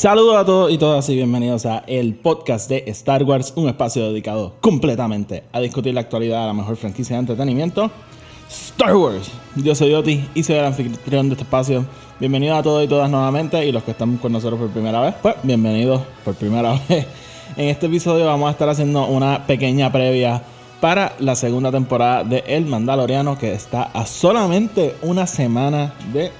Saludos a todos y todas y bienvenidos a el podcast de Star Wars, un espacio dedicado completamente a discutir la actualidad de la mejor franquicia de entretenimiento, Star Wars. Yo soy Oti y soy el anfitrión de este espacio. Bienvenidos a todos y todas nuevamente y los que están con nosotros por primera vez, pues bienvenidos por primera vez. En este episodio vamos a estar haciendo una pequeña previa para la segunda temporada de El Mandaloriano que está a solamente una semana de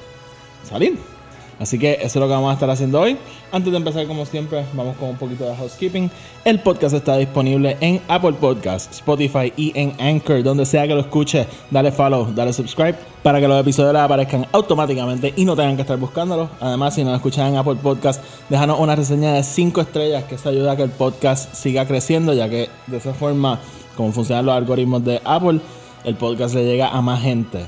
salir. Así que eso es lo que vamos a estar haciendo hoy. Antes de empezar, como siempre, vamos con un poquito de housekeeping. El podcast está disponible en Apple Podcasts, Spotify y en Anchor. Donde sea que lo escuche, dale follow, dale subscribe para que los episodios les aparezcan automáticamente y no tengan que estar buscándolos. Además, si nos escuchan en Apple Podcasts, déjanos una reseña de 5 estrellas que eso ayuda a que el podcast siga creciendo, ya que de esa forma, como funcionan los algoritmos de Apple, el podcast le llega a más gente.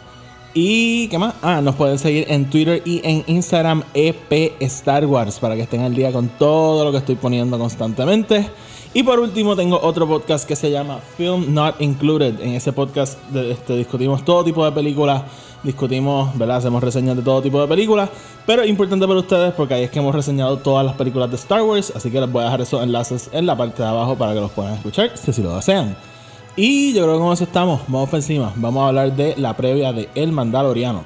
Y qué más? Ah, nos pueden seguir en Twitter y en Instagram EP Star Wars para que estén al día con todo lo que estoy poniendo constantemente. Y por último tengo otro podcast que se llama Film Not Included. En ese podcast este, discutimos todo tipo de películas, discutimos, ¿verdad? Hacemos reseñas de todo tipo de películas. Pero importante para ustedes porque ahí es que hemos reseñado todas las películas de Star Wars. Así que les voy a dejar esos enlaces en la parte de abajo para que los puedan escuchar si lo desean. Y yo creo que con eso estamos. Vamos para encima. Vamos a hablar de la previa de El Mandaloriano.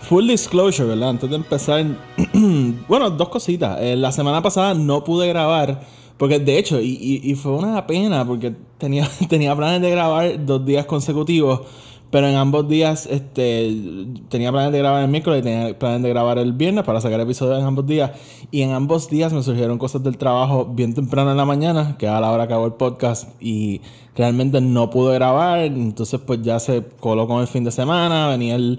Full disclosure, ¿verdad? Antes de empezar. bueno, dos cositas. Eh, la semana pasada no pude grabar. Porque de hecho, y, y, fue una pena porque tenía, tenía planes de grabar dos días consecutivos. Pero en ambos días este, tenía planes de grabar el miércoles y tenía planes de grabar el viernes para sacar episodios en ambos días. Y en ambos días me surgieron cosas del trabajo bien temprano en la mañana, que a la hora que hago el podcast. Y realmente no pude grabar, entonces pues ya se colocó el fin de semana, venía el,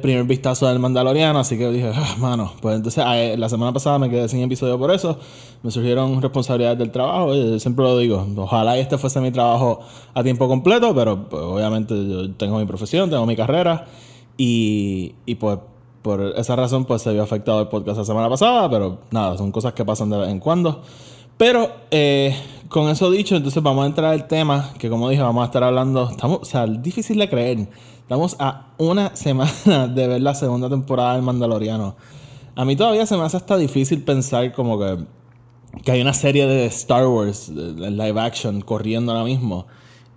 primer vistazo del Mandaloriano, así que dije, ah, mano, pues entonces eh, la semana pasada me quedé sin episodio por eso, me surgieron responsabilidades del trabajo, y siempre lo digo, ojalá este fuese mi trabajo a tiempo completo, pero pues, obviamente yo tengo mi profesión, tengo mi carrera y, y pues por esa razón pues se vio afectado el podcast la semana pasada, pero nada, son cosas que pasan de vez en cuando. Pero eh, con eso dicho, entonces vamos a entrar al tema que como dije, vamos a estar hablando, estamos, o sea, difícil de creer. Estamos a una semana de ver la segunda temporada del Mandaloriano. A mí todavía se me hace hasta difícil pensar como que, que hay una serie de Star Wars de live action corriendo ahora mismo.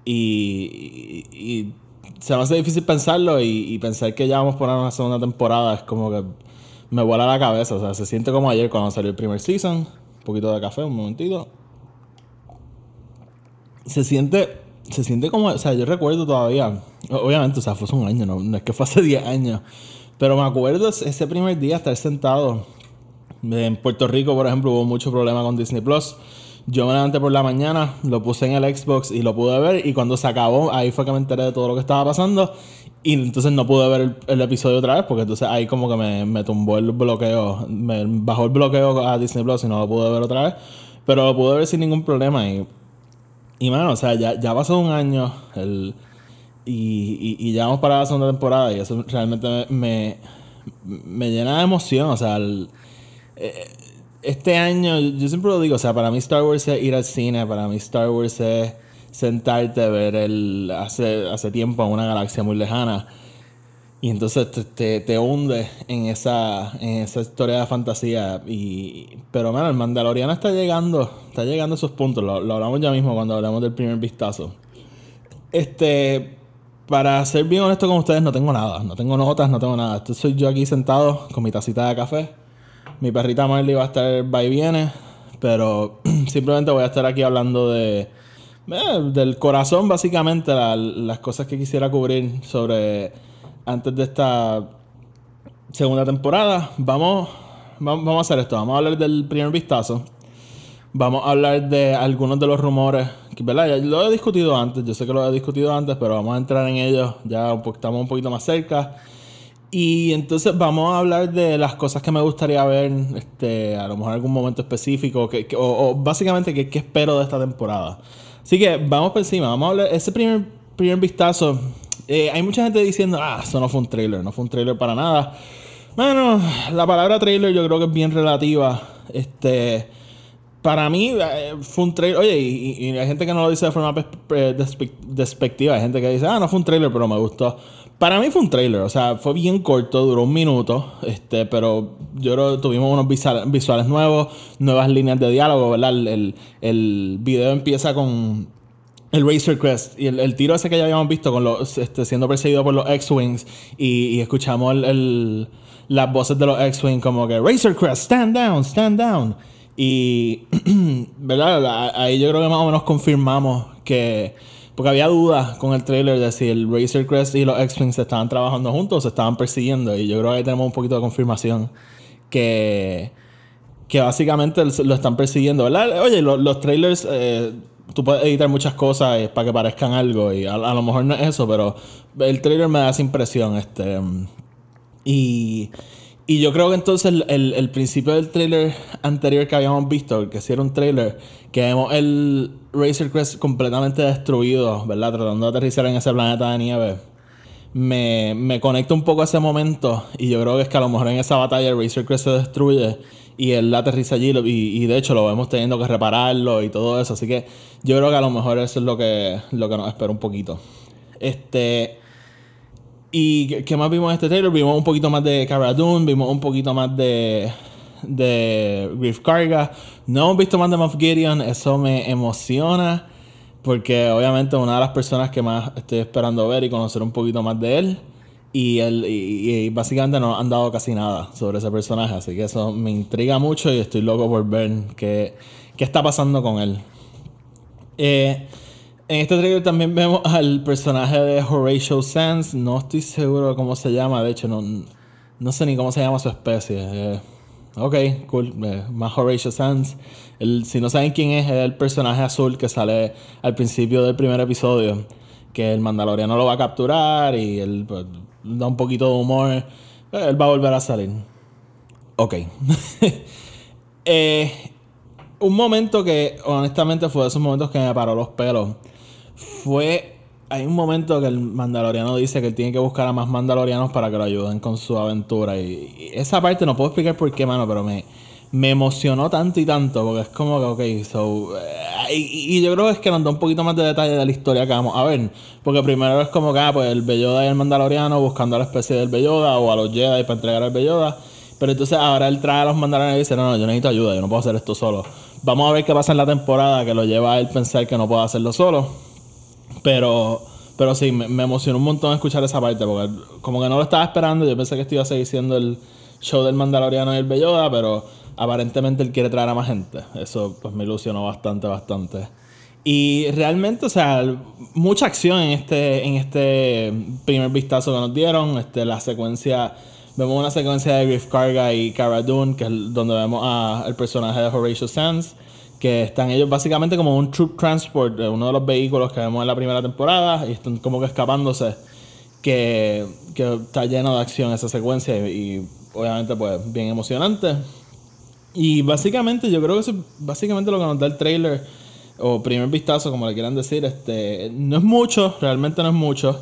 Y, y, se me hace difícil pensarlo y, pensar que ya vamos por una segunda temporada es como que me vuela la cabeza. O sea, se siente como ayer cuando salió el primer season poquito de café, un momentito. Se siente, se siente como, o sea, yo recuerdo todavía, obviamente, o sea, fue hace un año, no, es que fue hace 10 años, pero me acuerdo ese primer día estar sentado. En Puerto Rico, por ejemplo, hubo mucho problema con Disney Plus. Yo me levanté por la mañana, lo puse en el Xbox y lo pude ver. Y cuando se acabó, ahí fue que me enteré de todo lo que estaba pasando. Y entonces no pude ver el, episodio otra vez porque entonces ahí como que me, me, tumbó el bloqueo, me bajó el bloqueo a Disney Plus y no lo pude ver otra vez. Pero lo pude ver sin ningún problema y, y mano, o sea, ya, ya pasó un año el, y, y, ya vamos para la segunda temporada y eso realmente me, me, llena de emoción, o sea, eh, este año, yo siempre lo digo, o sea, para mí Star Wars es ir al cine, para mí Star Wars es sentarte a ver el, hace, hace tiempo a una galaxia muy lejana. Y entonces te, te, hunde en esa, en esa historia de fantasía. Y, pero, bueno, el Mandaloriano está llegando, está llegando a esos puntos. Lo, hablamos ya mismo cuando hablamos del primer vistazo. Este, para ser bien honesto con ustedes, no tengo nada. No tengo notas, no tengo nada. Esto soy yo aquí sentado con mi tacita de café. Mi perrita Marley va a estar va y viene. Pero simplemente voy a estar aquí hablando de eh, del corazón, básicamente, las cosas que quisiera cubrir sobre antes de esta segunda temporada. Vamos, vamos a hacer esto. Vamos a hablar del primer vistazo. Vamos a hablar de algunos de los rumores. Que, ¿verdad? Ya lo he discutido antes. Yo sé que lo he discutido antes, pero vamos a entrar en ellos. Ya estamos un poquito más cerca. Y entonces vamos a hablar de las cosas que me gustaría ver, este, a lo mejor algún momento específico, que, que- o, básicamente qué, espero de esta temporada. Así que vamos por encima, vamos a hablar, ese primer, primer vistazo, eh, hay mucha gente diciendo, ah, eso no fue un trailer, no fue un trailer para nada. Bueno, la palabra trailer yo creo que es bien relativa. Este, para mí eh, fue un trailer. Oye, y, y hay gente que no lo dice de forma eh, despe- despectiva. Hay gente que dice, ah, no fue un trailer, pero me gustó. Para mí fue un trailer, o sea, fue bien corto, duró un minuto, este, pero yo creo que tuvimos unos visual- visuales nuevos, nuevas líneas de diálogo, ¿verdad? El, el, video empieza con el Razor Crest y el, el tiro ese que ya habíamos visto con los este, siendo perseguido por los X-Wings y, escuchamos el, las voces de los X-Wing como que Razor Crest, stand down, stand down. Y, ¿verdad? Ahí yo creo que más o menos confirmamos que, porque había dudas con el trailer de si el Razor Crest y los X-Wing se estaban trabajando juntos o se estaban persiguiendo. Y yo creo que ahí tenemos un poquito de confirmación que, que básicamente lo están persiguiendo, ¿verdad? Oye, lo- los trailers, eh, tú puedes editar muchas cosas eh, para que parezcan algo y a, a lo mejor no es eso, pero el trailer me da esa impresión, este... Y, y yo creo que entonces el, el- principio del trailer anterior que habíamos visto, que era un trailer, que vemos el Razor Crest completamente destruido, ¿verdad? Tratando de aterrizar en ese planeta de nieve. Me, me conecta un poco a ese momento y yo creo que es que a lo mejor en esa batalla el Razor Crest se destruye y él aterriza allí y, y de hecho lo vemos teniendo que repararlo y todo eso. Así que yo creo que a lo mejor eso es lo que, lo que nos espera un poquito. Este... ¿Y qué- más vimos en este trailer? Vimos un poquito más de Cara Dune, vimos un poquito más de, de Griff Karga. No hemos visto más de Moff Gideon, eso me emociona. Porque obviamente una de las personas que más estoy esperando ver y conocer un poquito más de él. Y, él, y, y básicamente no han dado casi nada sobre ese personaje. Así que eso me intriga mucho y estoy loco por ver qué, qué está pasando con él. Eh, en este trailer también vemos al personaje de Horatio Sands. No estoy seguro de cómo se llama. De hecho, no, no sé ni cómo se llama su especie. Eh, ok, cool. Eh, más Horatio Sands. El- si no saben quién es, es el personaje azul que sale al principio del primer episodio. Que el Mandaloriano lo va a capturar y él pues, da un poquito de humor. Eh, Él va a volver a salir. Ok. Eh, un momento que honestamente fue de esos momentos que me paró los pelos. Fue. Hay un momento que el Mandaloriano dice que él tiene que buscar a más Mandalorianos para que lo ayuden con su aventura. Y, esa parte no puedo explicar por qué, mano, pero me, me emocionó tanto y tanto. Porque es como que, ok, so. eh, y, y yo creo que es que nos da un poquito más de detalle de la historia que vamos a ver. Porque primero es como que, ah, pues el Belloda y el Mandaloriano buscando a la especie del Belloda o a los Jedi para entregar al Belloda. Pero entonces ahora él trae a los Mandalorianos y dice, no, no, yo necesito ayuda, yo no puedo hacer esto solo. Vamos a ver qué pasa en la temporada que lo lleva a él pensar que no puede hacerlo solo. Pero, pero sí, me, emocionó un montón escuchar esa parte, porque como que no lo estaba esperando, yo pensé que esto iba a seguir siendo el show del Mandaloriano y el Belloda, pero aparentemente él quiere traer a más gente. Eso pues me ilusionó bastante, bastante. Y realmente, o sea, mucha acción en este, en este primer vistazo que nos dieron. Este, la secuencia, vemos una secuencia de Griff Karga y Cara Dune, que es donde vemos al personaje de Horatio Sands, que están ellos básicamente como un troop transport, uno de los vehículos que vemos en la primera temporada, y están como que escapándose, que, que está lleno de acción esa secuencia, y, obviamente pues bien emocionante. Y básicamente, yo creo que eso es básicamente lo que nos da el trailer, o primer vistazo, como le quieran decir. Este, no es mucho, realmente no es mucho,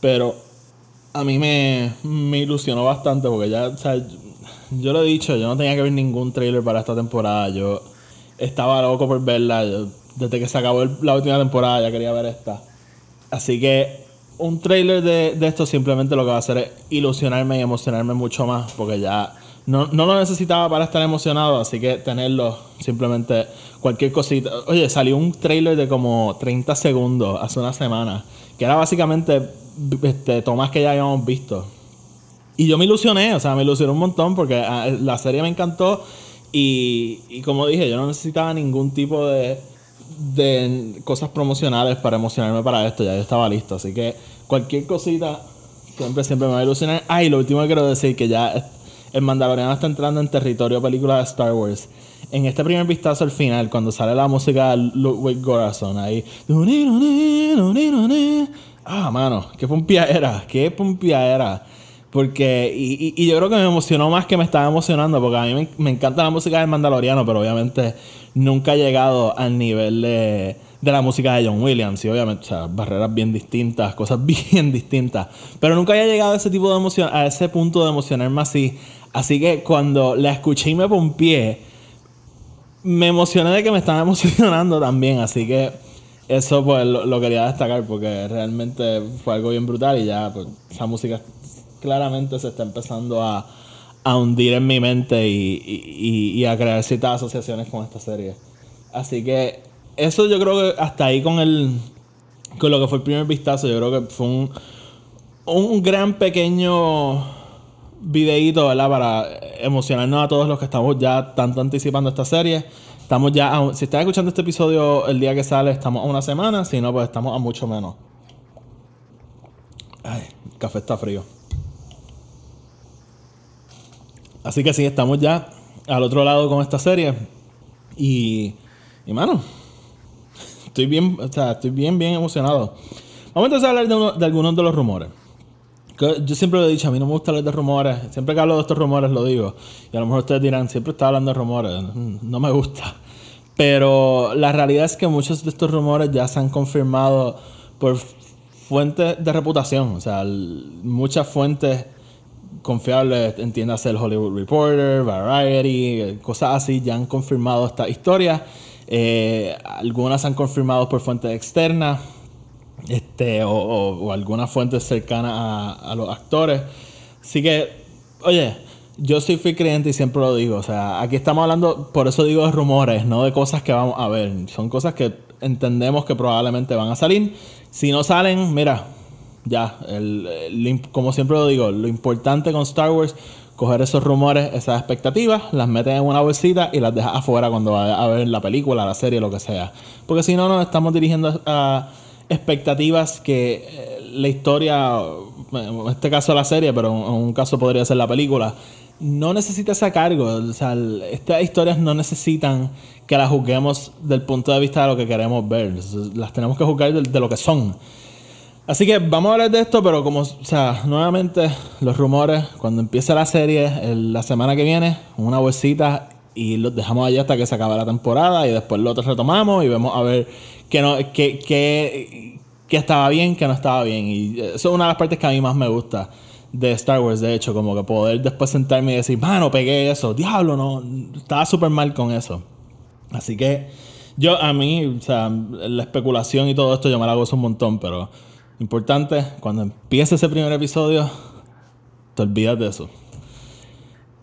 pero a mí me, me ilusionó bastante porque ya, o sea, yo lo he dicho, yo no tenía que ver ningún trailer para esta temporada. Yo estaba loco por verla. yo- desde que se acabó el- la última temporada ya quería ver esta. Así que un trailer de, de esto simplemente lo que va a hacer es ilusionarme y emocionarme mucho más porque ya no, no lo necesitaba para estar emocionado, así que tenerlo simplemente cualquier cosita. Oye, salió un trailer de como 30 segundos hace una semana, que era básicamente este, tomas que ya habíamos visto. Y yo me ilusioné, o sea, me ilusioné un montón porque ah, la serie me encantó y, como dije, yo no necesitaba ningún tipo de, de cosas promocionales para emocionarme para esto, ya yo estaba listo, así que cualquier cosita siempre, siempre me va a ilusionar. Ah, y lo último que quiero decir, que ya el Mandaloriano está entrando en territorio película de Star Wars. En este primer vistazo al final, cuando sale la música de Ludwig Göransson ahí. Ah, mano, qué pompía era, qué pompía era. Porque, y, y- yo creo que me emocionó más que me estaba emocionando, porque a mí me, me encanta la música del Mandaloriano, pero obviamente nunca he llegado al nivel de, de la música de John Williams. Y obviamente, o sea, barreras bien distintas, cosas bien distintas. Pero nunca había llegado a ese tipo de emoción, a ese punto de emocionarme así. Así que cuando la escuché y me pompié, me emocioné de que me estaba emocionando también. Así que eso pues lo, lo quería destacar porque realmente fue algo bien brutal y ya pues esa música claramente se está empezando a, a hundir en mi mente y, y- a crear ciertas asociaciones con esta serie. Así que eso yo creo que hasta ahí con el con lo que fue el primer vistazo, yo creo que fue un, un gran pequeño videíto, ¿verdad? Para emocionarnos a todos los que estamos ya tanto anticipando esta serie. Estamos ya, si estás escuchando este episodio el día que sale, estamos a una semana, si no, pues estamos a mucho menos. Ay, el café está frío. Así que sí, estamos ya al otro lado con esta serie. Y, y mano, estoy bien, o sea, estoy bien, bien emocionado. Vamos entonces a hablar de, uno- de algunos de los rumores. Que Yo siempre lo he dicho, a mí no me gusta hablar de rumores. Siempre que hablo de estos rumores lo digo. Y a lo mejor ustedes dirán, siempre está hablando de rumores. Mm, No me gusta. Pero la realidad es que muchos de estos rumores ya se han confirmado por fuentes de reputación. O sea, muchas fuentes confiables, entiéndase el Hollywood Reporter, Variety, cosas así, ya han confirmado esta historia. Eh, algunas han confirmado por fuentes externas este, o, algunas fuentes cercanas a, los actores. Así que, oye, yo soy fiel creyente y siempre lo digo. O sea, aquí estamos hablando, por eso digo de rumores, no de cosas que vamos a ver. Son cosas que entendemos que probablemente van a salir. Si no salen, mira, ya, el- el como siempre lo digo, lo importante con Star Wars, coger esos rumores, esas expectativas, las metes en una bolsita y las dejas afuera cuando vayas a ver la película, la serie, lo que sea. Porque si no, nos estamos dirigiendo a expectativas que eh, la historia, en este caso la serie, pero en un caso podría ser la película, no necesita ese cargo. O sea, estas historias no necesitan que las juzguemos del punto de vista de lo que queremos ver. Las tenemos que juzgar de lo que son. Así que vamos a hablar de esto, pero como, o sea, nuevamente los rumores, cuando empiece la serie, la semana que viene, una bolsita y los dejamos allí hasta que se acabe la temporada y después lo retomamos y vemos a ver qué, no, qué, qué, qué estaba bien, qué no estaba bien. Y eso es una de las partes que a mí más me gusta de Star Wars, de hecho, como que poder después sentarme y decir, mano, pegué eso, diablo, no, estaba súper mal con eso. Así que yo, a mí, o sea, la especulación y todo esto yo me la gozo un montón, pero importante, cuando empiece ese primer episodio, te olvidas de eso.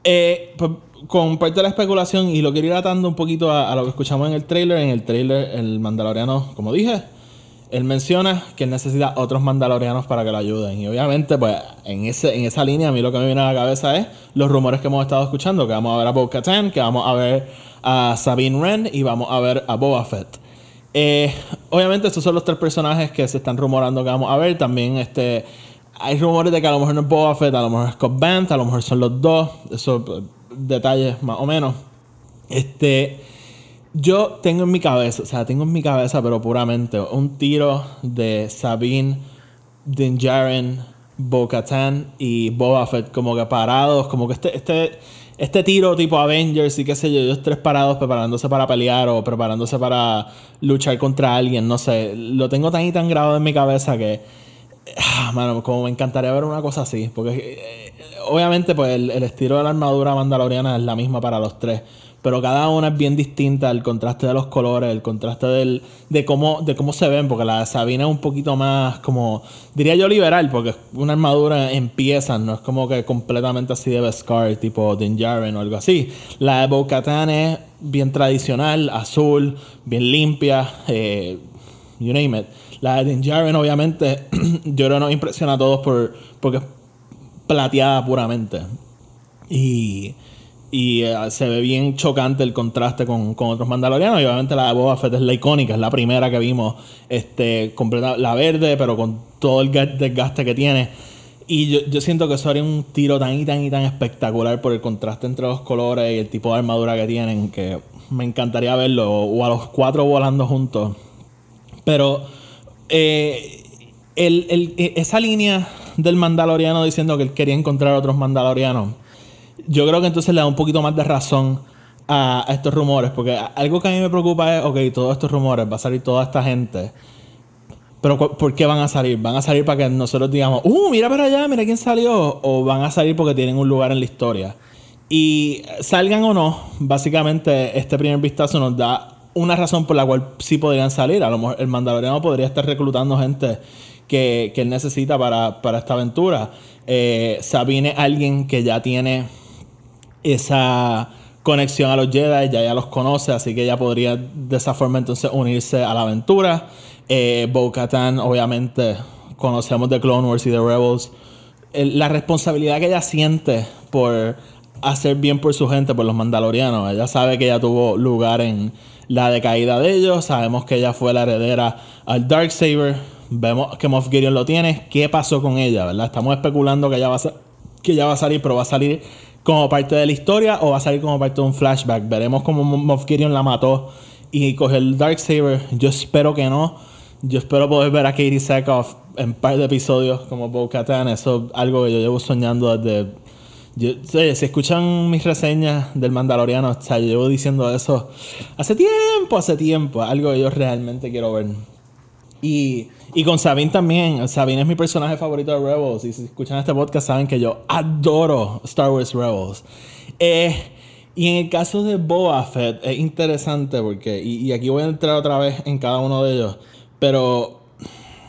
Eh, pues, con parte de la especulación, y lo quiero ir atando un poquito a, lo que escuchamos en el trailer, en el trailer el mandaloriano, como dije, él menciona que él necesita otros mandalorianos para que lo ayuden. Y obviamente, pues, en, ese, en esa línea, a mí lo que me viene a la cabeza es los rumores que hemos estado escuchando: que vamos a ver a Bo Katan, que vamos a ver a Sabine Wren y vamos a ver a Boba Fett. Eh, obviamente, estos son los tres personajes que se están rumorando que vamos a ver. También este, hay rumores de que a lo mejor no es Boba Fett, a lo mejor es Scott Banth, a lo mejor son los dos. Esos eh, detalles más o menos. Este. Yo tengo en mi cabeza, o sea, tengo en mi cabeza, pero puramente, un tiro de Sabine, Din Djarin, Bo-Katan y Boba Fett como que parados, como que este, este, este tiro tipo Avengers y qué sé yo, ellos tres parados preparándose para pelear o preparándose para luchar contra alguien, no sé, lo tengo tan y tan grabado en mi cabeza que, mano, como me encantaría ver una cosa así, porque eh, obviamente pues el, el estilo de la armadura mandaloriana es la misma para los tres. Pero cada una es bien distinta, el contraste de los colores, el contraste del, de, cómo, de cómo se ven, porque la de Sabina es un poquito más como, diría yo liberal, porque una armadura en piezas, no es como que completamente así de Beskar, tipo Din Djarin o algo así. La de Bo-Katan es bien tradicional, azul, bien limpia, eh, you name it. La de Djarin obviamente, yo creo nos impresiona a todos por, porque es plateada puramente. Y... Y eh, se ve bien chocante el contraste con, con otros mandalorianos. Y obviamente la de Boba Fett es la icónica, es la primera que vimos. Este, completa, la verde, pero con todo el ga- desgaste que tiene. Y yo, yo siento que eso haría un tiro tan y tan y tan espectacular por el contraste entre los colores y el tipo de armadura que tienen. Que me encantaría verlo. O a los cuatro volando juntos. Pero eh, e- esa línea del Mandaloriano diciendo que él quería encontrar otros Mandalorianos, yo creo que entonces le da un poquito más de razón a, a estos rumores. Porque algo que a mí me preocupa es, ok, todos estos rumores, va a salir toda esta gente. Pero ¿por qué van a salir? ¿Van a salir para que nosotros digamos, uh, mira para allá, mira quién salió? ¿O van a salir porque tienen un lugar en la historia? Y salgan o no, básicamente este primer vistazo nos da una razón por la cual sí podrían salir. A lo mejor el Mandaloriano podría estar reclutando gente que, que él necesita para, para esta aventura. Eh, Sabine alguien que ya tiene esa conexión a los Jedi, ya ya los conoce, así que ella podría de esa forma entonces unirse a la aventura. Eh, Bo-Katan, obviamente, conocemos de Clone Wars y de Rebels. El- la responsabilidad que ella siente por hacer bien por su gente, por los mandalorianos. Ella sabe que ella tuvo lugar en la decaída de ellos. Sabemos que ella fue la heredera al Darksaber. Vemos que Moff Gideon lo tiene. ¿Qué pasó con ella? ¿Verdad? Estamos especulando que ella va a, que va a salir, pero va a salir como parte de la historia o va a salir como parte de un flashback. Veremos cómo Mo- Moff Gideon la mató y cogió el Darksaber. Yo espero que no. Yo espero poder ver a Katie Sackhoff en un par de episodios como Bo-Katan. Eso es algo que yo llevo soñando desde... Yo, oye, si escuchan mis reseñas del Mandaloriano, o sea, yo llevo diciendo eso hace tiempo, hace tiempo. Algo que yo realmente quiero ver. Y, y con Sabine también. Sabine es mi personaje favorito de Rebels. Y si escuchan este podcast saben que yo adoro Star Wars Rebels. Eh, y en el caso de Boba Fett es interesante porque, y, y aquí voy a entrar otra vez en cada uno de ellos, pero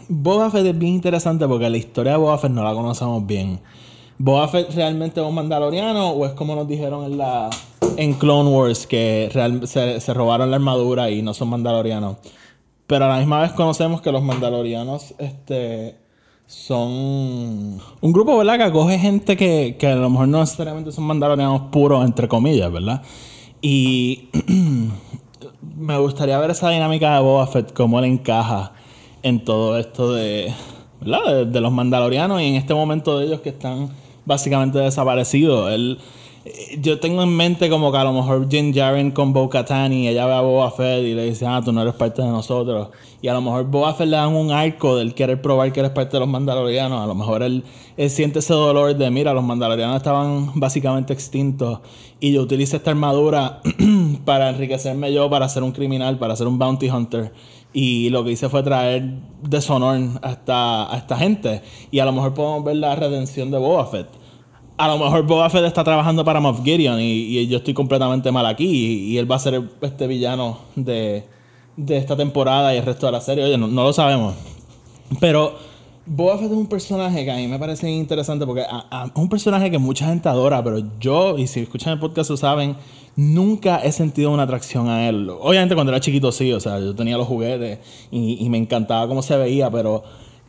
Boba Fett es bien interesante porque la historia de Boba Fett no la conocemos bien. ¿Boba Fett realmente es un mandaloriano o es como nos dijeron en la en Clone Wars que real- se, robaron la armadura y no son mandalorianos? Pero a la misma vez conocemos que los mandalorianos este, son un grupo, ¿verdad? Que acoge gente que, que a lo mejor no necesariamente son mandalorianos puros, entre comillas, ¿verdad? Y me gustaría ver esa dinámica de Boba Fett, cómo él encaja en todo esto de, ¿verdad? de, de los mandalorianos y en este momento de ellos que están básicamente desaparecidos. Él, eh, yo tengo en mente como que a lo mejor Jin Jaren con Bo Katan y ella ve a Boba Fett y le dice, ah, tú no eres parte de nosotros. Y a lo mejor Boba Fett le dan un arco del querer probar que eres parte de los mandalorianos. A lo mejor él, él siente ese dolor de, mira, los mandalorianos estaban básicamente extintos y yo utilizo esta armadura para enriquecerme yo, para ser un criminal, para ser un bounty hunter. Y lo que hice fue traer deshonor a esta, a esta gente. Y a lo mejor podemos ver la redención de Boba Fett. A lo mejor Boba Fett está trabajando para Moff Gideon y, yo estoy completamente mal aquí. Y, él va a ser este villano de, de esta temporada y el resto de la serie. Oye, no, no lo sabemos. Pero Boba Fett es un personaje que a mí me parece interesante porque a- a- es un personaje que mucha gente adora, pero yo, y si escuchan el podcast lo saben, nunca he sentido una atracción a él. Obviamente cuando era chiquito sí, o sea, yo tenía los juguetes y, y me encantaba cómo se veía, pero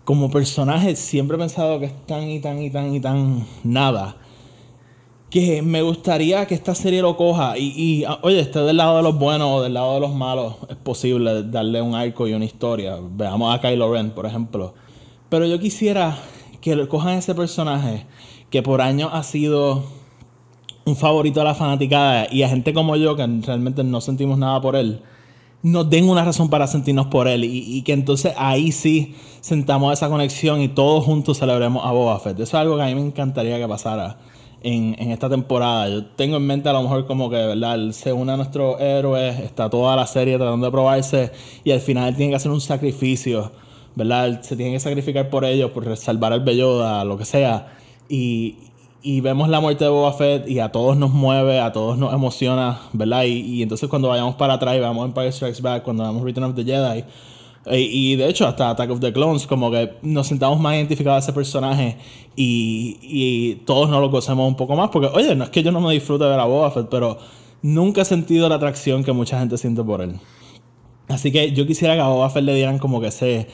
como personaje siempre he pensado que es tan y tan y tan y tan nada que me gustaría que esta serie lo coja y, y, ah, oye, esté del lado de los buenos o del lado de los malos, es posible darle un arco y una historia. Veamos a Kylo Ren, por ejemplo. Pero yo quisiera que cojan ese personaje que por años ha sido un favorito de la fanaticada y a gente como yo que realmente no sentimos nada por él, nos den una razón para sentirnos por él y, que entonces ahí sí sentamos esa conexión y todos juntos celebremos a Boba Fett. Eso es algo que a mí me encantaría que pasara en, en esta temporada. Yo tengo en mente a lo mejor como que, ¿verdad? Él se une a nuestros héroes, está toda la serie tratando de probarse y al final él tiene que hacer un sacrificio, ¿verdad? Se tiene que sacrificar por ellos, por salvar al Belloda, lo que sea. Y, y vemos la muerte de Boba Fett y a todos nos mueve, a todos nos emociona, ¿verdad? Y, y entonces cuando vayamos para atrás y veamos Empire Strikes Back, cuando veamos Return of the Jedi, y, y de hecho hasta Attack of the Clones, como que nos sentamos más identificados a ese personaje y, y todos nos lo gozamos un poco más, porque oye, no es que yo no me disfrute de ver a Boba Fett, pero nunca he sentido la atracción que mucha gente siente por él. Así que yo quisiera que a Boba Fett le dieran como que ese eh,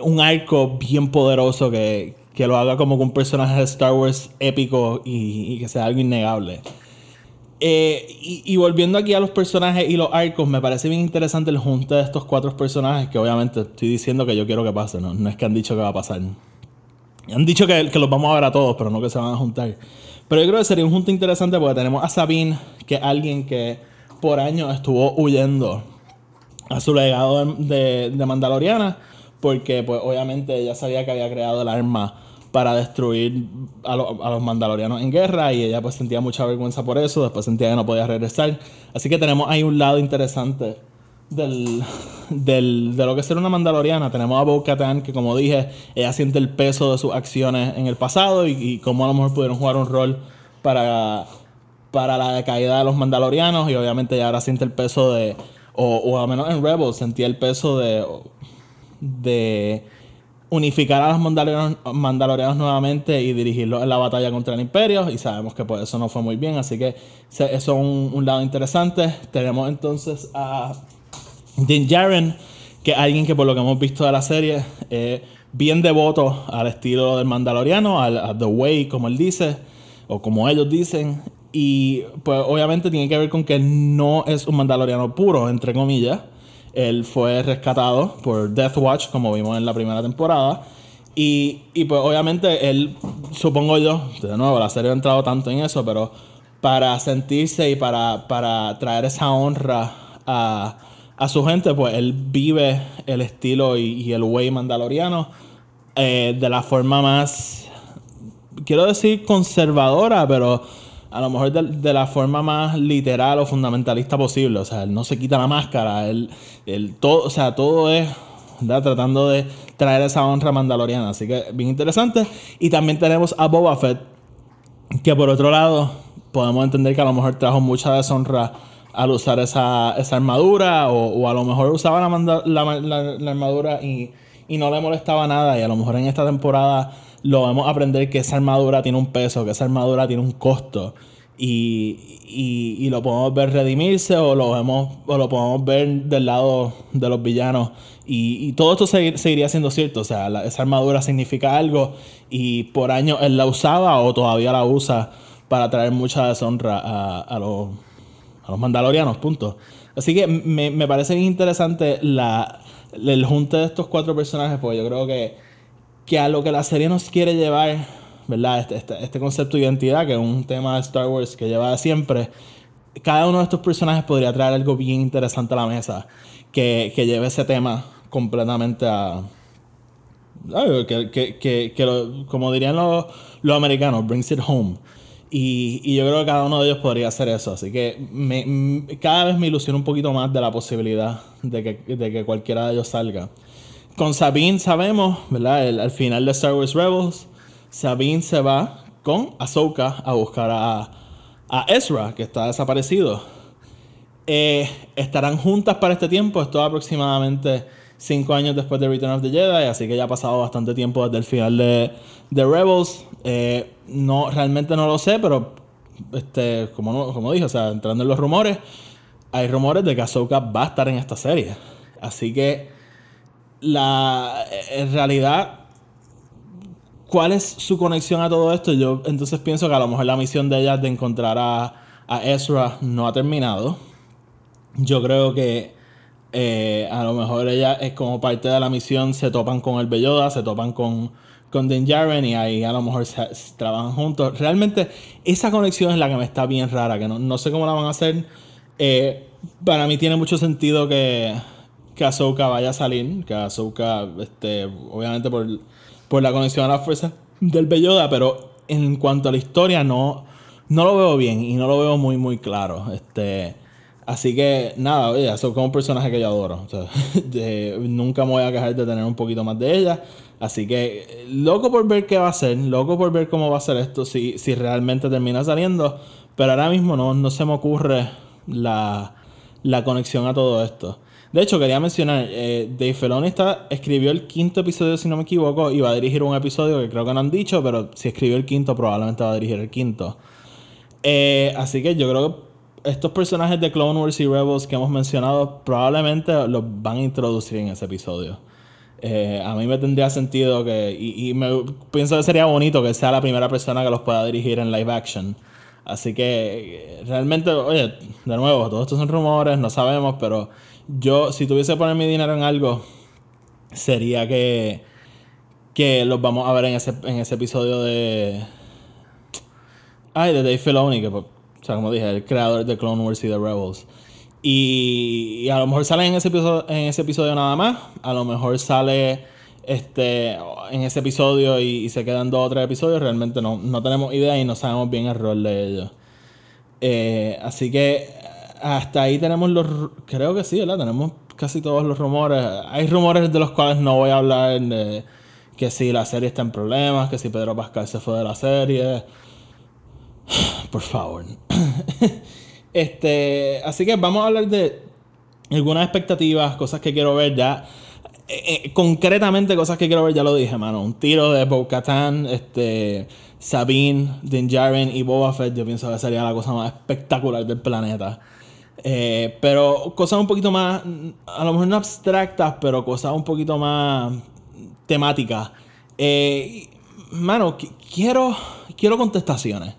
un arco bien poderoso que, que lo haga como un personaje de Star Wars épico y, que sea algo innegable. Eh, y, y volviendo aquí a los personajes y los arcos, me parece bien interesante el junte de estos cuatro personajes que obviamente estoy diciendo que yo quiero que pase, no, no es que han dicho que va a pasar. Han dicho que, que los vamos a ver a todos, pero no que se van a juntar. Pero yo creo que sería un junte interesante porque tenemos a Sabine, que es alguien que por años estuvo huyendo a su legado de, de, de Mandaloriana, porque pues obviamente ella sabía que había creado el arma para destruir a, lo- a los mandalorianos en guerra y ella pues sentía mucha vergüenza por eso, después sentía que no podía regresar. Así que tenemos ahí un lado interesante del, del- de lo que es ser una mandaloriana. Tenemos a Bo-Katan que como dije, ella siente el peso de sus acciones en el pasado y, y cómo a lo mejor pudieron jugar un rol para, para la decaída de los mandalorianos y obviamente ella ahora siente el peso de, o, o al menos en Rebels sentía el peso de, de unificar a los mandalorianos, mandalorianos nuevamente y dirigirlos en la batalla contra el imperio y sabemos que pues eso no fue muy bien así que eso es un, lado interesante. Tenemos entonces a Din Djarin que es alguien que por lo que hemos visto de la serie es bien devoto al estilo del mandaloriano al The Way como él dice o como ellos dicen y pues obviamente tiene que ver con que no es un mandaloriano puro entre comillas él fue rescatado por Death Watch, como vimos en la primera temporada. Y, y pues obviamente él, supongo yo, de nuevo, la serie ha entrado tanto en eso, pero para sentirse y para, para traer esa honra a, a su gente, pues él vive el estilo y, el way mandaloriano eh, de la forma más, quiero decir conservadora, pero a lo mejor de, la forma más literal o fundamentalista posible. O sea, él no se quita la máscara, él, él todo, o sea, todo es ¿verdad? tratando de traer esa honra mandaloriana. Así que bien interesante. Y también tenemos a Boba Fett, que por otro lado podemos entender que a lo mejor trajo mucha deshonra al usar esa, esa armadura o, a lo mejor usaba la- la armadura y, y no le molestaba nada y a lo mejor en esta temporada lo vamos a aprender que esa armadura tiene un peso, que esa armadura tiene un costo. Y, y- y lo podemos ver redimirse o lo, vemos, o lo podemos ver del lado de los villanos. Y, y todo esto segui- seguiría siendo cierto, o sea, la- esa armadura significa algo y por años él la usaba o todavía la usa para traer mucha deshonra a, a los, a los mandalorianos, punto. Así que me, me parece bien interesante la, el junte de estos cuatro personajes, porque yo creo que, que a lo que la serie nos quiere llevar, ¿verdad? Este, este, este concepto de identidad, que es un tema de Star Wars que lleva siempre, cada uno de estos personajes podría traer algo bien interesante a la mesa, que, que lleve ese tema completamente a... Que, que, que, que como dirían los, los americanos, brings it home. Y, y yo creo que cada uno de ellos podría hacer eso. Así que me- cada vez me ilusiona un poquito más de la posibilidad de que, de que cualquiera de ellos salga. Con Sabine sabemos, ¿verdad? El- al final de Star Wars Rebels, Sabine se va con Ahsoka a buscar a, Ezra, que está desaparecido. Eh, estarán juntas para este tiempo. Esto es aproximadamente 5 años después de Return of the Jedi, así que ya ha pasado bastante tiempo desde el final de, de Rebels. Eh, no, realmente no lo sé, pero este, como, como dije, o sea, entrando en los rumores, hay rumores de que Ahsoka va a estar en esta serie. Así que la en realidad ¿Cuál es su conexión a todo esto? Yo entonces pienso que a lo mejor la misión de ella de encontrar a, a Ezra no ha terminado. Yo creo que eh, a lo mejor ella es como parte de la misión, se topan con el Belloda, se topan con, con Din y ahí a lo mejor se- se trabajan juntos. Realmente esa conexión es la que me está bien rara, que no, no sé cómo la van a hacer. Eh, para mí tiene mucho sentido que, que Ahsoka vaya a salir, que Ahsoka, este, obviamente por, por la conexión a la fuerza del Belloda, pero en cuanto a la historia no, no lo veo bien y no lo veo muy, muy claro. Este, así que nada, oye, Ahsoka es un personaje que yo adoro. Nunca me voy a quejar de tener un poquito más de ella. Así que loco por ver qué va a hacer, loco por ver cómo va a ser esto, si, si realmente termina saliendo. Pero ahora mismo no, no se me ocurre la, la conexión a todo esto. De hecho, quería mencionar, eh, Dave Filoni está, escribió el quinto episodio, si no me equivoco, y va a dirigir un episodio que creo que no han dicho, pero si escribió el quinto, probablemente va a dirigir el quinto. Eh, así que yo creo que estos personajes de Clone Wars y Rebels que hemos mencionado probablemente los van a introducir en ese episodio. Eh, a mí me tendría sentido que. Y, y me pienso que sería bonito que sea la primera persona que los pueda dirigir en live action. Así que eh, realmente, oye, de nuevo, todos estos son rumores, no sabemos, pero yo, si tuviese que poner mi dinero en algo, sería que, que los vamos a ver en ese, en ese episodio de. Ay, de Dave Filoni, que, pues, o sea, como dije, el creador de Clone Wars y de Rebels. Y, y a lo mejor sale en ese, episodio, en ese episodio nada más. A lo mejor sale este, en ese episodio y, se quedan dos o tres episodios, realmente no, no tenemos idea y no sabemos bien el rol de ellos. Eh, así que hasta ahí tenemos los. Creo que sí, ¿verdad? Tenemos casi todos los rumores. Hay rumores de los cuales no voy a hablar. De que si la serie está en problemas, que si Pedro Pascal se fue de la serie. Por favor. este, así que vamos a hablar de algunas expectativas, cosas que quiero ver ya. Eh, eh, concretamente, cosas que quiero ver, ya lo dije, mano. Un tiro de Bo este, Sabine, Din Djarin y Boba Fett. Yo pienso que sería la cosa más espectacular del planeta. Eh, pero cosas un poquito más, a lo mejor no abstractas, pero cosas un poquito más temáticas. mano, quiero, quiero contestaciones.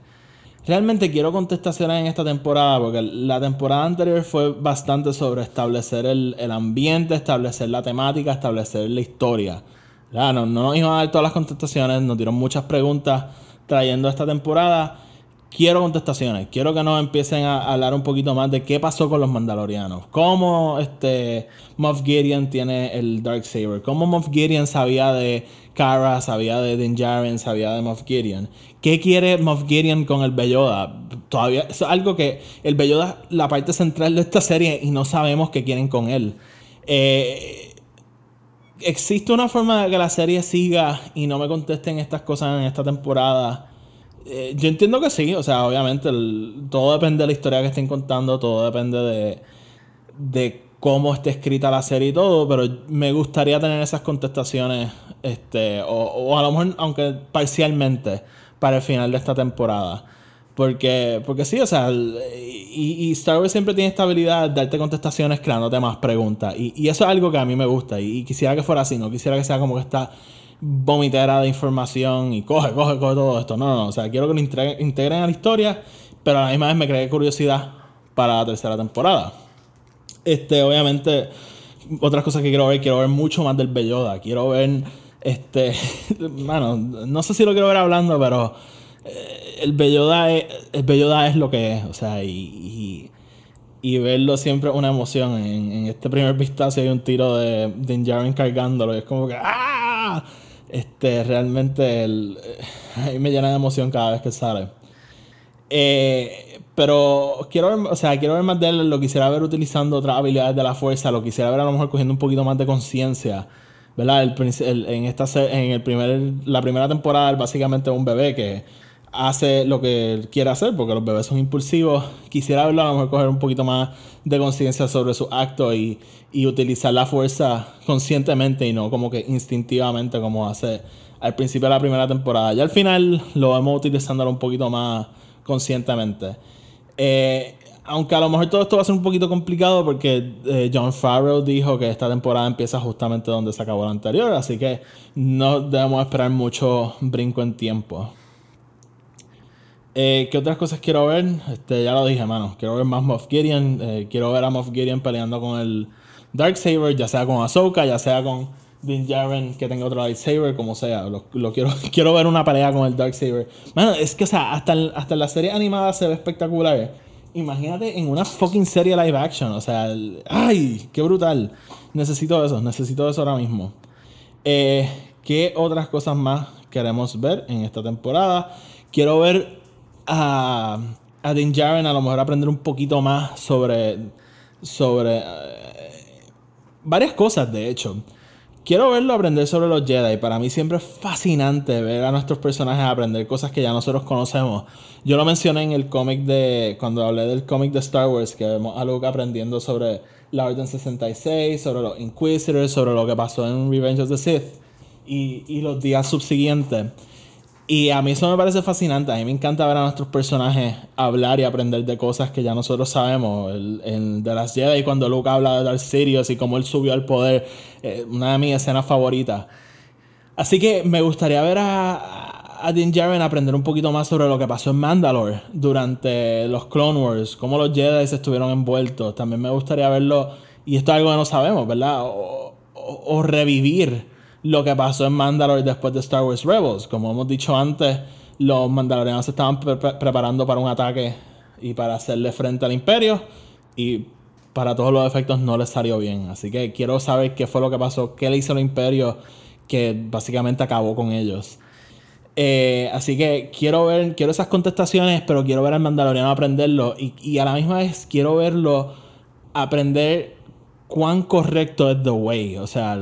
Realmente quiero contestaciones en esta temporada porque la temporada anterior fue bastante sobre establecer el, ambiente, establecer la temática, establecer la historia. No, no nos iban a dar todas las contestaciones, nos dieron muchas preguntas trayendo esta temporada quiero contestaciones. Quiero que nos empiecen a hablar un poquito más de qué pasó con los Mandalorianos. Cómo este Moff Gideon tiene el Dark Saber. Cómo Moff Gideon sabía de Kara, sabía de Din Djarin, sabía de Moff Gideon. ¿Qué quiere Moff Gideon con el Belloda? Todavía es algo que el Belloda la parte central de esta serie y no sabemos qué quieren con él. Eh, ¿Existe una forma de que la serie siga y no me contesten estas cosas en esta temporada? Eh, yo entiendo que sí, o sea, obviamente todo depende de la historia que estén contando, todo depende de, de cómo esté escrita la serie y todo, pero me gustaría tener esas contestaciones, este, o, o a lo mejor, aunque parcialmente, para el final de esta temporada. Porque, porque sí, o sea, y, Star Wars siempre tiene esta habilidad de darte contestaciones creándote más preguntas. Y, y, eso es algo que a mí me gusta. Y, y, quisiera que fuera así, no quisiera que sea como que está vomitera de información y coge, coge, coge todo esto. No, no, no. O sea, quiero que lo integren a la historia, pero a la misma vez me cree curiosidad para la tercera temporada. Este, obviamente, otras cosas que quiero ver, quiero ver mucho más del Belloda. Quiero ver, este, bueno, no sé si lo quiero ver hablando, pero eh, el Belloda es, el Belloda es lo que es, o sea, y, y, verlo siempre es una emoción. En, este primer vistazo hay un tiro de Din Djarin cargándolo y es como que ¡ah! Este, realmente el, a mí me llena de emoción cada vez que sale. Eh, pero quiero ver, o sea, quiero ver más de él, lo quisiera ver utilizando otras habilidades de la fuerza, lo quisiera ver a lo mejor cogiendo un poquito más de conciencia. ¿Verdad? en, esta, en el primer, la primera temporada, básicamente es un bebé que hace lo que él quiere hacer, porque los bebés son impulsivos. Quisiera verlo a lo mejor coger un poquito más de conciencia sobre su acto y, y, utilizar la fuerza conscientemente y no como que instintivamente como hace al principio de la primera temporada. Ya al final lo vemos utilizándolo un poquito más conscientemente. Eh, aunque a lo mejor todo esto va a ser un poquito complicado porque eh, John Farrell dijo que esta temporada empieza justamente donde se acabó la anterior, así que no debemos esperar mucho brinco en tiempo. Eh, ¿Qué otras cosas quiero ver? Este, ya lo dije, mano. Quiero ver más Moff Gideon. Eh, quiero ver a Moff Gideon peleando con el Darksaber, ya sea con Ahsoka, ya sea con Din Djarin que tenga otro lightsaber, como sea. Lo, quiero, quiero ver una pelea con el Darksaber. Mano, es que, o sea, hasta, hasta la serie animada se ve espectacular. Imagínate en una fucking serie live action. O sea, ¡ay! ¡Qué brutal! Necesito eso, necesito eso ahora mismo. Eh, ¿Qué otras cosas más queremos ver en esta temporada? Quiero ver a, a Din Djarin a lo mejor aprender un poquito más sobre, sobre eh, varias cosas, de hecho. Quiero verlo aprender sobre los Jedi. Para mí siempre es fascinante ver a nuestros personajes aprender cosas que ya nosotros conocemos. Yo lo mencioné en el cómic de. Cuando hablé del cómic de Star Wars, que vemos a aprendiendo sobre la Orden 66, sobre los Inquisitors, sobre lo que pasó en Revenge of the Sith y, y los días subsiguientes. Y a mí eso me parece fascinante. A mí me encanta ver a nuestros personajes hablar y aprender de cosas que ya nosotros sabemos. El, de las Jedi, cuando Luke habla de Darth Sirius y cómo él subió al poder, eh, una de mis escenas favoritas. Así que me gustaría ver a, a Din Djarin aprender un poquito más sobre lo que pasó en Mandalore durante los Clone Wars, cómo los Jedi se estuvieron envueltos. También me gustaría verlo, y esto es algo que no sabemos, ¿verdad? o revivir lo que pasó en Mandalore después de Star Wars Rebels. Como hemos dicho antes, los mandalorianos se estaban preparando para un ataque y para hacerle frente al imperio y para todos los efectos no les salió bien. Así que quiero saber qué fue lo que pasó, qué le hizo el imperio, que básicamente acabó con ellos. Eh, así que quiero ver, quiero esas contestaciones, pero quiero ver al Mandaloriano aprenderlo y, y a la misma vez quiero verlo aprender cuán correcto es The Way, o sea,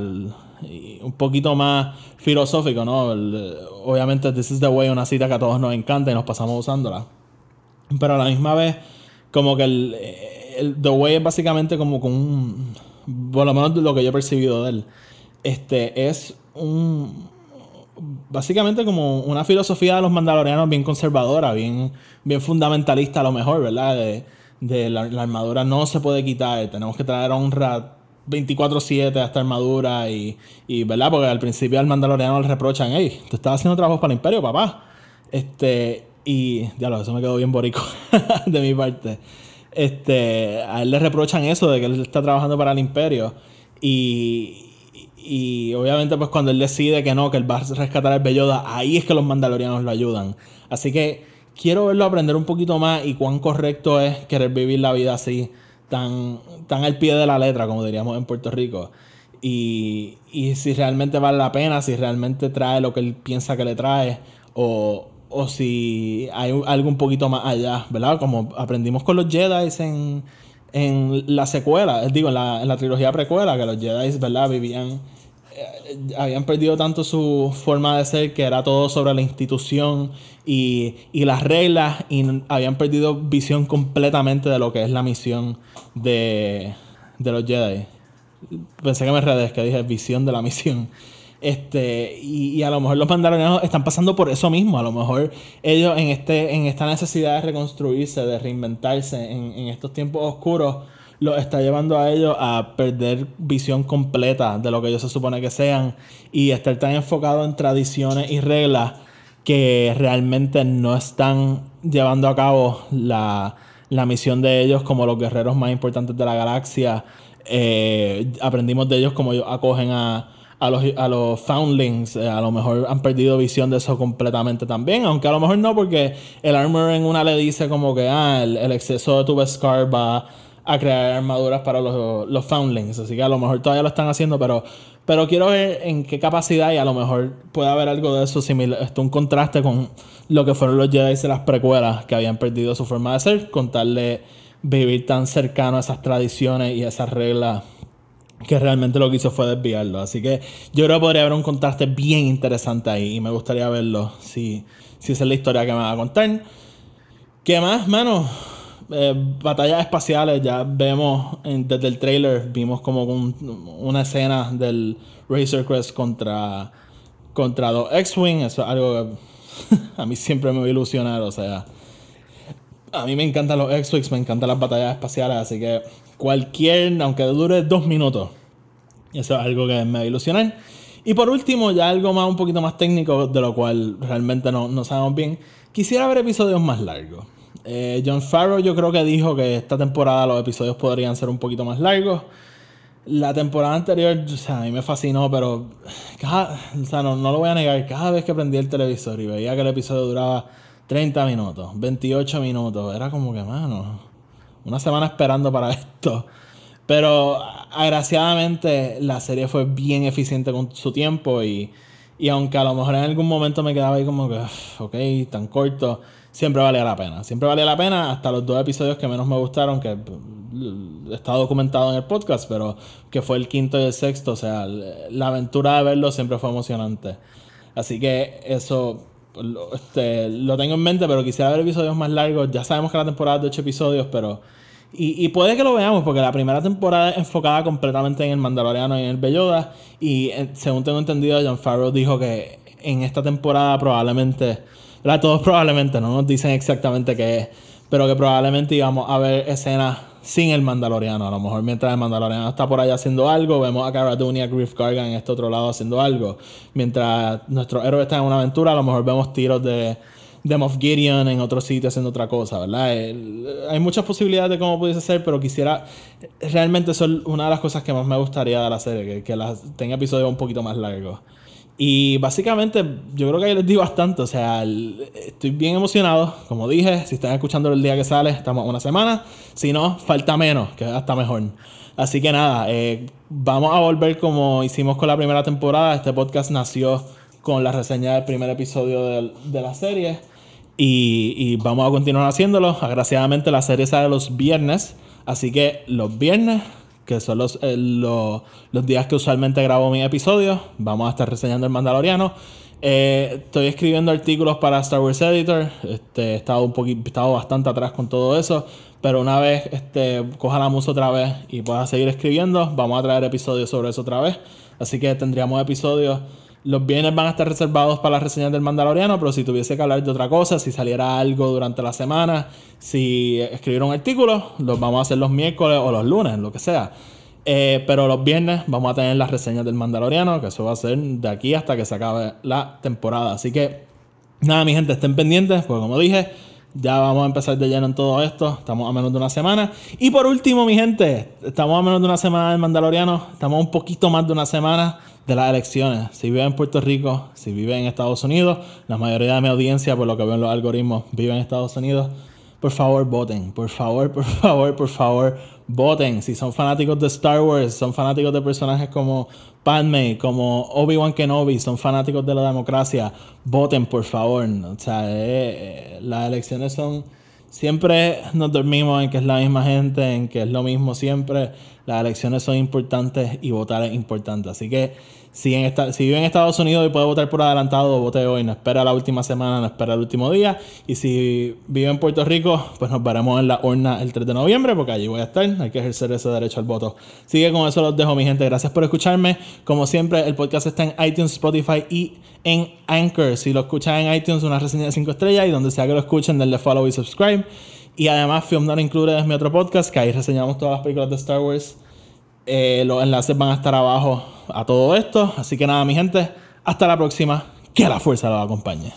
un poquito más filosófico, ¿no? obviamente, This is the Way, una cita que a todos nos encanta y nos pasamos usándola. Pero a la misma vez, como que el, The Way es básicamente como con un. Por lo menos lo que yo he percibido de él. Este es un. Básicamente como una filosofía de los mandalorianos bien conservadora, bien, bien fundamentalista a lo mejor, ¿verdad? De, la, armadura no se puede quitar, tenemos que traer honra 24-7 a esta armadura y, ¿verdad? Porque al principio al mandaloriano le reprochan, hey, tú estás haciendo trabajo para el imperio, papá. Este, y, ya lo, eso me quedó bien borico de mi parte. Este, a él le reprochan eso de que él está trabajando para el imperio. Y, y obviamente pues cuando él decide que no, que él va a rescatar al Belloda, ahí es que los mandalorianos lo ayudan. Así que quiero verlo aprender un poquito más y cuán correcto es querer vivir la vida así, tan, tan al pie de la letra, como diríamos en Puerto Rico. Y, y si realmente vale la pena, si realmente trae lo que él piensa que le trae, o, o si hay algo un poquito más allá, ¿verdad? Como aprendimos con los Jedi en, en la secuela, digo, en la, en la trilogía precuela, que los Jedi, ¿verdad? Vivían, habían perdido tanto su forma de ser, que era todo sobre la institución y, y las reglas, y habían perdido visión completamente de lo que es la misión de, de los Jedi. Pensé que me redes, que dije visión de la misión. Este, y, a lo mejor los mandalorianos están pasando por eso mismo. A lo mejor ellos en, este, en esta necesidad de reconstruirse, de reinventarse en, en estos tiempos oscuros, los está llevando a ellos a perder visión completa de lo que ellos se supone que sean y estar tan enfocados en tradiciones y reglas que realmente no están llevando a cabo la, la misión de ellos como los guerreros más importantes de la galaxia. Eh, aprendimos de ellos como ellos acogen a a los, a los foundlings eh, a lo mejor han perdido visión de eso completamente también. Aunque a lo mejor no, porque el armor en una le dice como que ah, el, exceso de tu Beskar va a crear armaduras para los, los foundlings. Así que a lo mejor todavía lo están haciendo, pero, pero quiero ver en qué capacidad y a lo mejor puede haber algo de eso similar. Esto un contraste con lo que fueron los Jedi de las precuelas, que habían perdido su forma de ser, contarle vivir tan cercano a esas tradiciones y esas reglas que realmente lo que hizo fue desviarlo. Así que yo creo que podría haber un contraste bien interesante ahí y me gustaría verlo si, si esa es la historia que me va a contar. ¿Qué más, mano? Eh, batallas espaciales, ya vemos desde el trailer, vimos como una escena del Razor Crest contra, contra los X-Wing. Eso es algo que a mí siempre me va a ilusionar, o sea. A mí me encantan los X-Wings, me encantan las batallas espaciales, así que cualquier, aunque dure dos minutos. Eso es algo que me va a ilusionar. Y por último, ya algo más un poquito más técnico, de lo cual realmente no, no sabemos bien. Quisiera ver episodios más largos. Eh, John Farrow yo creo que dijo que esta temporada los episodios podrían ser un poquito más largos. La temporada anterior, a mí me fascinó, pero o sea, no, no, lo voy a negar. Cada vez que prendí el televisor y veía que el episodio duraba 30 minutos, 28 minutos, era como que, mano, una semana esperando para esto. Pero agraciadamente la serie fue bien eficiente con su tiempo y, y aunque a lo mejor en algún momento me quedaba ahí como que, ok, tan corto, siempre valía la pena. Siempre valía la pena hasta los dos episodios que menos me gustaron, que está documentado en el podcast, pero que fue el quinto y el sexto. O sea, la aventura de verlo siempre fue emocionante. Así que eso lo, este, lo tengo en mente, pero quisiera ver episodios más largos. Ya sabemos que la temporada es de 8 episodios, pero. Y, puede que lo veamos, porque la primera temporada es enfocada completamente en el Mandaloriano y en el Belloda. Y eh, según tengo entendido, John Farrow dijo que en esta temporada probablemente. Todos probablemente, no nos dicen exactamente qué es. Pero que probablemente íbamos a ver escenas sin el Mandaloriano. A lo mejor mientras el Mandaloriano está por allá haciendo algo, vemos a Cara Dune y a Griff Gargan en este otro lado haciendo algo. Mientras nuestro héroe está en una aventura, a lo mejor vemos tiros de, de Gideon en otro sitio haciendo otra cosa, ¿verdad? hay muchas posibilidades de cómo pudiese ser, pero quisiera. Realmente, eso es una de las cosas que más me gustaría de la serie, que, que las, tenga episodios un poquito más largos. Y básicamente, yo creo que ahí les di bastante. O sea, estoy bien emocionado. Como dije, si están escuchando el día que sale, estamos una semana. Si no, falta menos, que hasta mejor. Así que nada, eh, vamos a volver como hicimos con la primera temporada. Este podcast nació con la reseña del primer episodio de, de la serie. Y, y, vamos a continuar haciéndolo. Agraciadamente la serie sale los viernes. Así que los viernes, que son los, eh, los, días que usualmente grabo mis episodios, vamos a estar reseñando el Mandaloriano. Eh, estoy escribiendo artículos para Star Wars Editor. Este, he estado un poquito, he estado bastante atrás con todo eso. Pero una vez este, coja la musa otra vez y pueda seguir escribiendo, vamos a traer episodios sobre eso otra vez. Así que tendríamos episodios los bienes van a estar reservados para las reseñas del Mandaloriano, pero si tuviese que hablar de otra cosa, si saliera algo durante la semana, si escribiera un artículo, los vamos a hacer los miércoles o los lunes, lo que sea. Eh, pero los viernes vamos a tener las reseñas del Mandaloriano, que eso va a ser de aquí hasta que se acabe la temporada. Así que, nada, mi gente, estén pendientes, porque como dije, ya vamos a empezar de lleno en todo esto. Estamos a menos de una semana. Y por último, mi gente, estamos a menos de una semana del Mandaloriano. Estamos un poquito más de una semana de las elecciones. Si vive en Puerto Rico, si vive en Estados Unidos, la mayoría de mi audiencia, por lo que veo en los algoritmos, vive en Estados Unidos. Por favor, voten. Por favor, por favor, por favor, voten. Si son fanáticos de Star Wars, son fanáticos de personajes como Padme, como Obi-Wan Kenobi, son fanáticos de la democracia, voten, por favor. O sea, eh, eh, las elecciones son siempre nos dormimos en que es la misma gente, en que es lo mismo siempre. Las elecciones son importantes y votar es importante. Así que si, en vive en Estados Unidos y puede votar por adelantado, vote hoy. No espera la última semana, no espera el último día. Y si vive en Puerto Rico, pues nos veremos en la urna el 3 de noviembre, porque allí voy a estar. Hay que ejercer ese derecho al voto. Sigue con eso los dejo, mi gente. Gracias por escucharme. Como siempre, el podcast está en iTunes, Spotify y en Anchor. Si lo escuchan en iTunes, una reseña de 5 estrellas. Y donde sea que lo escuchen, denle follow y subscribe. Y además, Film Not Included es mi otro podcast, que ahí reseñamos todas las películas de Star Wars. Eh, los enlaces van a estar abajo a todo esto. Así que nada, mi gente, hasta la próxima. Que la fuerza los acompañe.